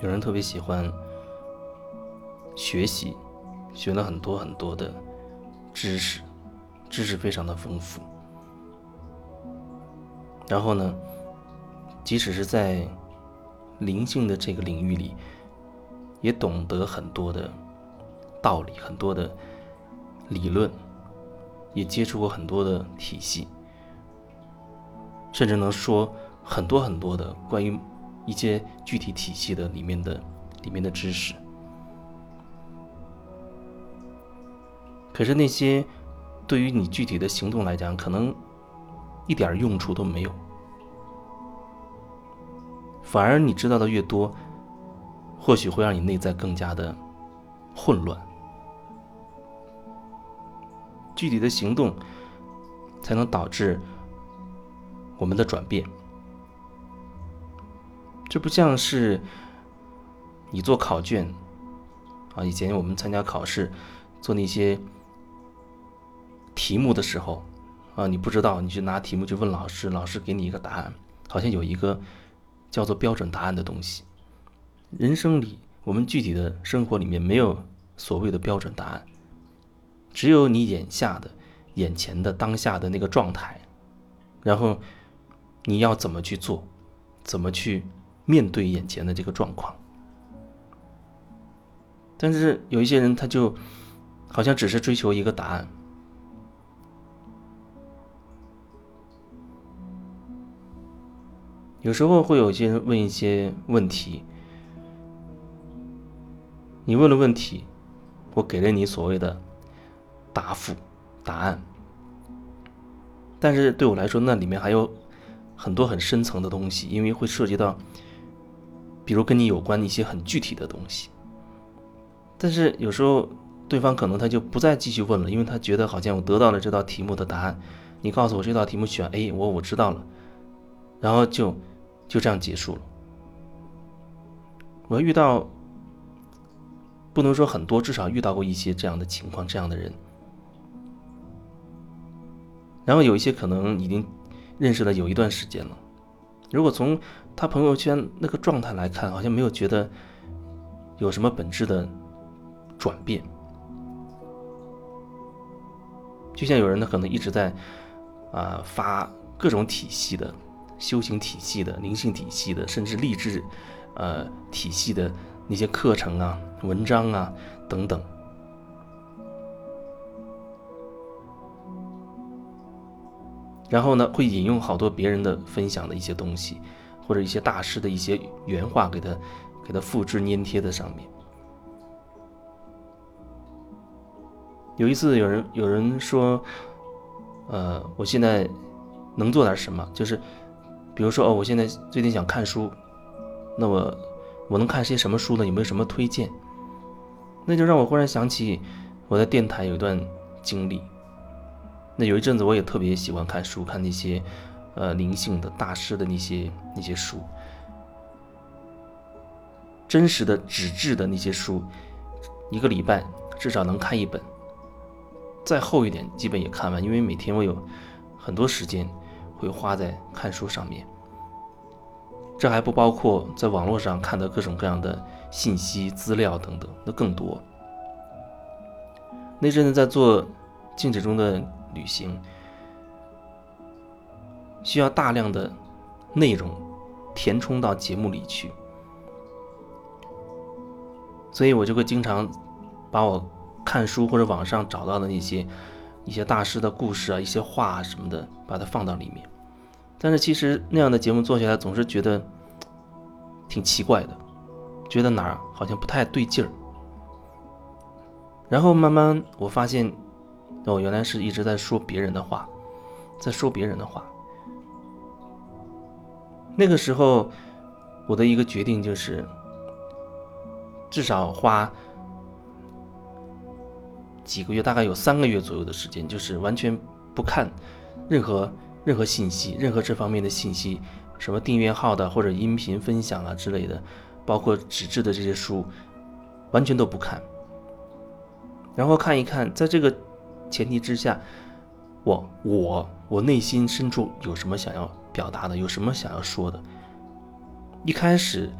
有人特别喜欢学习，学了很多很多的知识，知识非常的丰富。然后呢，即使是在灵性的这个领域里，也懂得很多的道理，很多的理论，也接触过很多的体系，甚至能说很多很多的关于。一些具体体系的里面的里面的知识，可是那些对于你具体的行动来讲，可能一点用处都没有。反而你知道的越多，或许会让你内在更加的混乱。具体的行动才能导致我们的转变。这不像是你做考卷啊，以前我们参加考试做那些题目的时候啊，你不知道，你去拿题目去问老师，老师给你一个答案，好像有一个叫做标准答案的东西。人生里，我们具体的生活里面没有所谓的标准答案，只有你眼下的、眼前的、当下的那个状态，然后你要怎么去做，怎么去。面对眼前的这个状况，但是有一些人，他就好像只是追求一个答案。有时候会有些人问一些问题，你问了问题，我给了你所谓的答复、答案，但是对我来说，那里面还有很多很深层的东西，因为会涉及到。比如跟你有关的一些很具体的东西，但是有时候对方可能他就不再继续问了，因为他觉得好像我得到了这道题目的答案，你告诉我这道题目选 A，我我知道了，然后就就这样结束了。我遇到不能说很多，至少遇到过一些这样的情况，这样的人，然后有一些可能已经认识了有一段时间了，如果从他朋友圈那个状态来看，好像没有觉得有什么本质的转变。就像有人呢，可能一直在啊发各种体系的修行体系的灵性体系的，甚至励志呃体系的那些课程啊、文章啊等等，然后呢，会引用好多别人的分享的一些东西。或者一些大师的一些原话，给他给他复制粘贴在上面。有一次，有人有人说：“呃，我现在能做点什么？就是，比如说，哦，我现在最近想看书，那我我能看些什么书呢？有没有什么推荐？”那就让我忽然想起我在电台有一段经历。那有一阵子，我也特别喜欢看书，看那些。呃，灵性的大师的那些那些书，真实的纸质的那些书，一个礼拜至少能看一本，再厚一点基本也看完，因为每天我有很多时间会花在看书上面。这还不包括在网络上看的各种各样的信息资料等等，那更多。那阵子在做静止中的旅行。需要大量的内容填充到节目里去，所以我就会经常把我看书或者网上找到的那些一些大师的故事啊、一些话什么的，把它放到里面。但是其实那样的节目做起来总是觉得挺奇怪的，觉得哪儿好像不太对劲儿。然后慢慢我发现，我，原来是一直在说别人的话，在说别人的话。那个时候，我的一个决定就是，至少花几个月，大概有三个月左右的时间，就是完全不看任何任何信息，任何这方面的信息，什么订阅号的或者音频分享啊之类的，包括纸质的这些书，完全都不看。然后看一看，在这个前提之下，我我我内心深处有什么想要表达的，有什么想要说的。一开始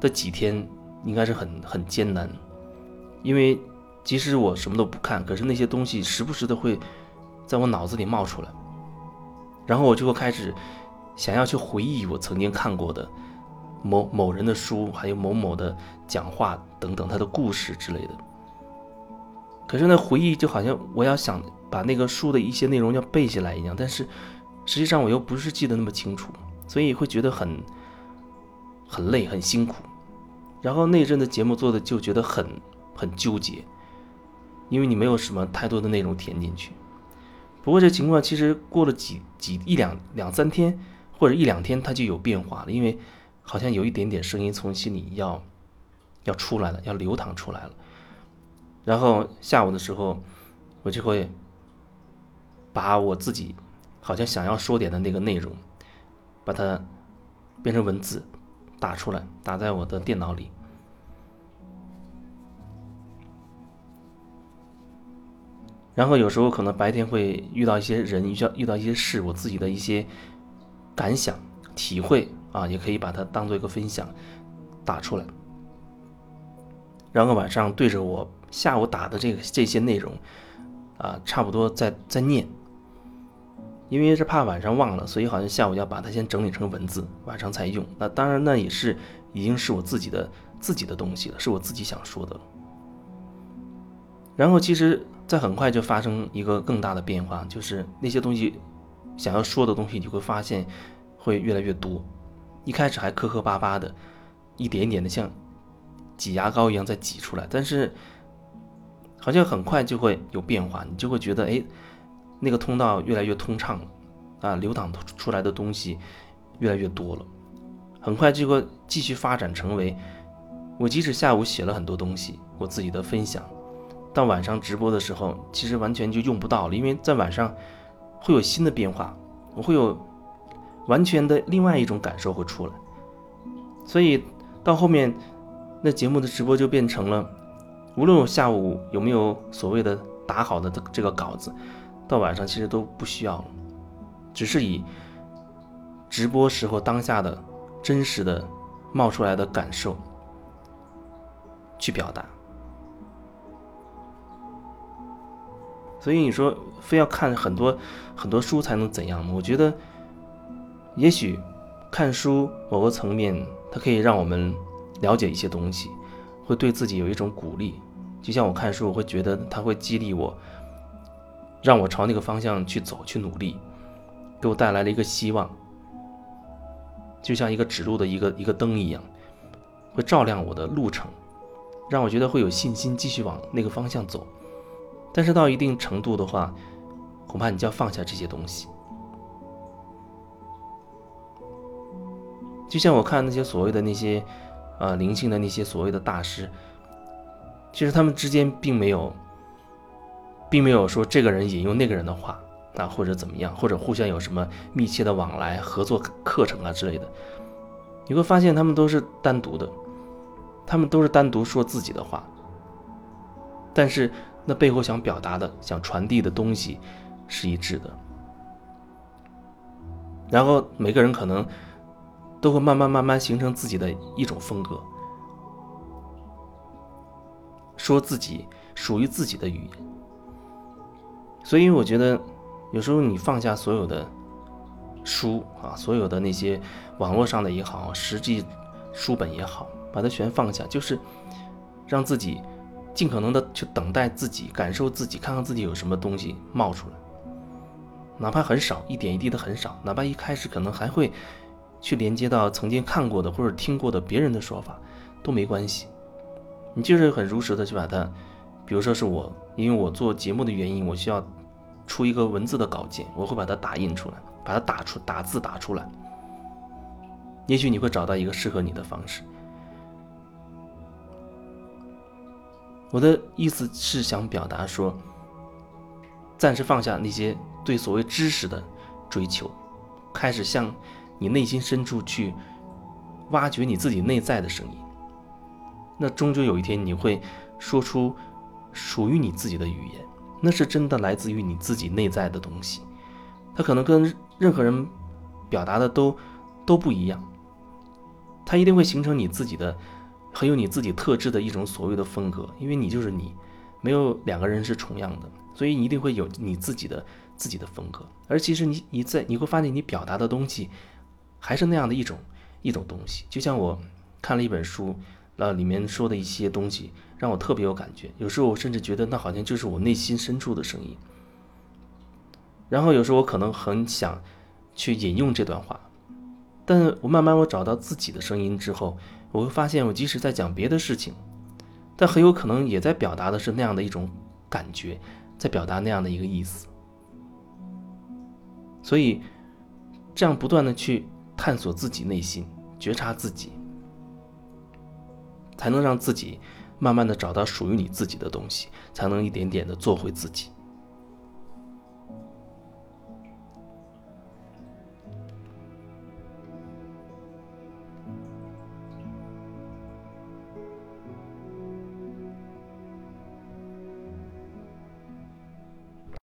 的几天应该是很很艰难，因为即使我什么都不看，可是那些东西时不时的会在我脑子里冒出来，然后我就会开始想要去回忆我曾经看过的某某人的书，还有某某的讲话等等他的故事之类的。可是那回忆就好像我要想把那个书的一些内容要背下来一样，但是实际上我又不是记得那么清楚，所以会觉得很。很累，很辛苦，然后那阵的节目做的就觉得很很纠结，因为你没有什么太多的内容填进去。不过这情况其实过了几几一两两三天或者一两天，它就有变化了，因为好像有一点点声音从心里要要出来了，要流淌出来了。然后下午的时候，我就会把我自己好像想要说点的那个内容，把它变成文字。打出来，打在我的电脑里。然后有时候可能白天会遇到一些人，遇到遇到一些事，我自己的一些感想、体会啊，也可以把它当做一个分享打出来。然后晚上对着我下午打的这个这些内容啊，差不多再再念。因为是怕晚上忘了，所以好像下午要把它先整理成文字，晚上才用。那当然，那也是已经是我自己的自己的东西了，是我自己想说的。然后，其实，在很快就发生一个更大的变化，就是那些东西想要说的东西，你会发现会越来越多。一开始还磕磕巴巴的，一点一点的像挤牙膏一样在挤出来，但是好像很快就会有变化，你就会觉得，哎。那个通道越来越通畅了，啊，流淌出来的东西越来越多了，很快就会继续发展成为，我即使下午写了很多东西，我自己的分享，到晚上直播的时候，其实完全就用不到了，因为在晚上会有新的变化，我会有完全的另外一种感受会出来，所以到后面那节目的直播就变成了，无论我下午有没有所谓的打好的这个稿子。到晚上其实都不需要了，只是以直播时候当下的真实的冒出来的感受去表达。所以你说非要看很多很多书才能怎样吗？我觉得也许看书某个层面，它可以让我们了解一些东西，会对自己有一种鼓励。就像我看书，我会觉得它会激励我。让我朝那个方向去走，去努力，给我带来了一个希望，就像一个指路的一个一个灯一样，会照亮我的路程，让我觉得会有信心继续往那个方向走。但是到一定程度的话，恐怕你就要放下这些东西。就像我看那些所谓的那些，呃，灵性的那些所谓的大师，其实他们之间并没有。并没有说这个人引用那个人的话啊，或者怎么样，或者互相有什么密切的往来、合作课程啊之类的。你会发现他们都是单独的，他们都是单独说自己的话，但是那背后想表达的、想传递的东西是一致的。然后每个人可能都会慢慢慢慢形成自己的一种风格，说自己属于自己的语言。所以我觉得，有时候你放下所有的书啊，所有的那些网络上的也好，实际书本也好，把它全放下，就是让自己尽可能的去等待自己，感受自己，看看自己有什么东西冒出来，哪怕很少，一点一滴的很少，哪怕一开始可能还会去连接到曾经看过的或者听过的别人的说法，都没关系，你就是很如实的去把它，比如说是我，因为我做节目的原因，我需要。出一个文字的稿件，我会把它打印出来，把它打出打字打出来。也许你会找到一个适合你的方式。我的意思是想表达说，暂时放下那些对所谓知识的追求，开始向你内心深处去挖掘你自己内在的声音。那终究有一天，你会说出属于你自己的语言。那是真的来自于你自己内在的东西，它可能跟任何人表达的都都不一样，它一定会形成你自己的很有你自己特质的一种所谓的风格，因为你就是你，没有两个人是重样的，所以你一定会有你自己的自己的风格。而其实你你在你会发现你表达的东西还是那样的一种一种东西，就像我看了一本书，那，里面说的一些东西让我特别有感觉，有时候我甚至觉得那好像就是我内心深处的声音。然后有时候我可能很想去引用这段话，但我慢慢我找到自己的声音之后，我会发现我即使在讲别的事情，但很有可能也在表达的是那样的一种感觉，在表达那样的一个意思。所以，这样不断的去探索自己内心，觉察自己，才能让自己慢慢的找到属于你自己的东西，才能一点点的做回自己。